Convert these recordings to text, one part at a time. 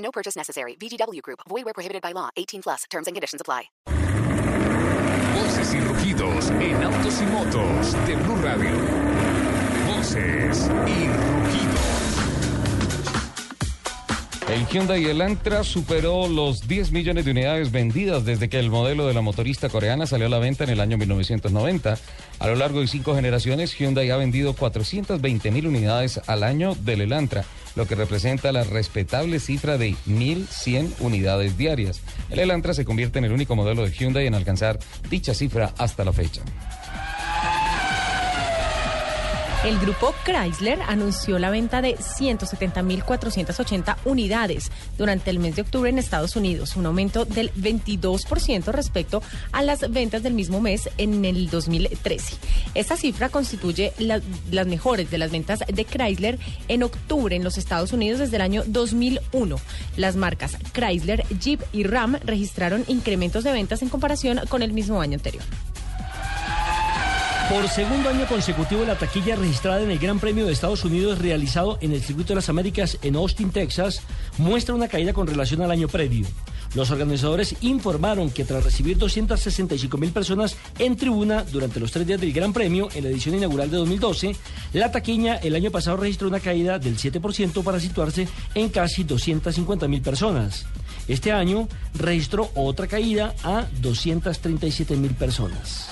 No purchase necessary. VGW Group. Void where prohibited by law. 18 plus. Terms and conditions apply. Voces y rugidos en autos y motos de Blue Radio. Voces y rugidos. El Hyundai Elantra superó los 10 millones de unidades vendidas desde que el modelo de la motorista coreana salió a la venta en el año 1990. A lo largo de cinco generaciones, Hyundai ha vendido 420 mil unidades al año del Elantra, lo que representa la respetable cifra de 1.100 unidades diarias. El Elantra se convierte en el único modelo de Hyundai en alcanzar dicha cifra hasta la fecha. El grupo Chrysler anunció la venta de 170.480 unidades durante el mes de octubre en Estados Unidos, un aumento del 22% respecto a las ventas del mismo mes en el 2013. Esta cifra constituye la- las mejores de las ventas de Chrysler en octubre en los Estados Unidos desde el año 2001. Las marcas Chrysler, Jeep y Ram registraron incrementos de ventas en comparación con el mismo año anterior. Por segundo año consecutivo, la taquilla registrada en el Gran Premio de Estados Unidos realizado en el Circuito de las Américas en Austin, Texas, muestra una caída con relación al año previo. Los organizadores informaron que tras recibir 265 mil personas en tribuna durante los tres días del Gran Premio en la edición inaugural de 2012, la taquilla el año pasado registró una caída del 7% para situarse en casi 250 mil personas. Este año registró otra caída a 237 mil personas.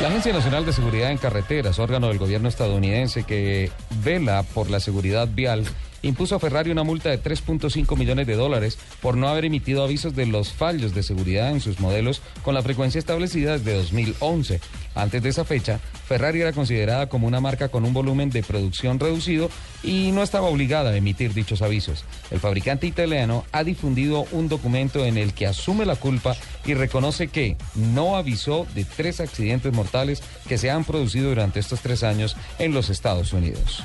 La Agencia Nacional de Seguridad en Carreteras, órgano del gobierno estadounidense que vela por la seguridad vial, impuso a Ferrari una multa de 3.5 millones de dólares por no haber emitido avisos de los fallos de seguridad en sus modelos con la frecuencia establecida desde 2011. Antes de esa fecha, Ferrari era considerada como una marca con un volumen de producción reducido y no estaba obligada a emitir dichos avisos. El fabricante italiano ha difundido un documento en el que asume la culpa y reconoce que no avisó de tres accidentes mortales que se han producido durante estos tres años en los Estados Unidos.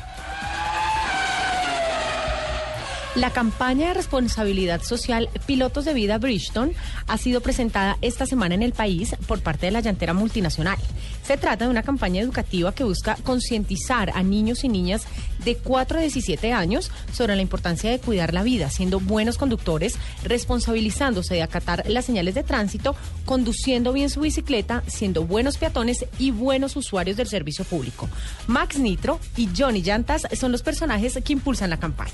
La campaña de responsabilidad social Pilotos de Vida Bridgestone ha sido presentada esta semana en el país por parte de la llantera multinacional. Se trata de una campaña educativa que busca concientizar a niños y niñas de 4 a 17 años sobre la importancia de cuidar la vida, siendo buenos conductores, responsabilizándose de acatar las señales de tránsito, conduciendo bien su bicicleta, siendo buenos peatones y buenos usuarios del servicio público. Max Nitro y Johnny Llantas son los personajes que impulsan la campaña.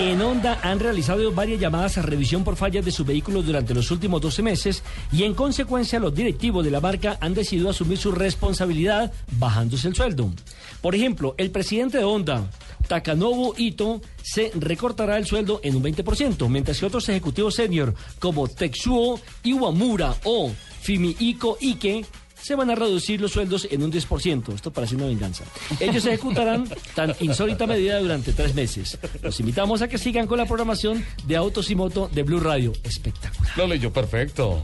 En Honda han realizado varias llamadas a revisión por fallas de sus vehículos durante los últimos 12 meses y en consecuencia los directivos de la marca han decidido asumir su responsabilidad bajándose el sueldo. Por ejemplo, el presidente de Honda, Takanobu Ito, se recortará el sueldo en un 20%, mientras que otros ejecutivos senior como Tetsuo Iwamura o Fumihiko Ike se van a reducir los sueldos en un 10%. Esto parece una venganza. Ellos ejecutarán tan insólita medida durante tres meses. Los invitamos a que sigan con la programación de Autos y Moto de Blue Radio. Espectacular. Lo leyó perfecto.